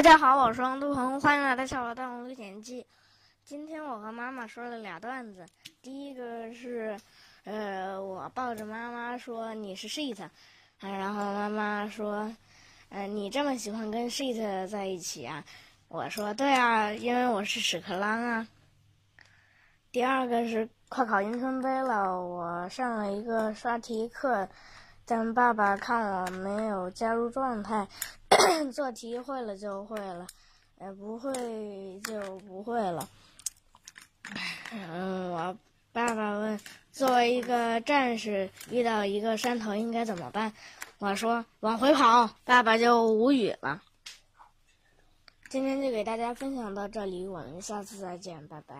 大家好，我是王杜鹏，欢迎来到《小老大龙历险记》。今天我和妈妈说了俩段子，第一个是，呃，我抱着妈妈说你是 shit，然后妈妈说，呃，你这么喜欢跟 shit 在一起啊？我说对啊，因为我是屎壳郎啊。第二个是快考英雄杯了，我上了一个刷题课。但爸爸看我没有加入状态，做题会了就会了，呃，不会就不会了。嗯，我爸爸问，作为一个战士，遇到一个山头应该怎么办？我说往回跑。爸爸就无语了。今天就给大家分享到这里，我们下次再见，拜拜。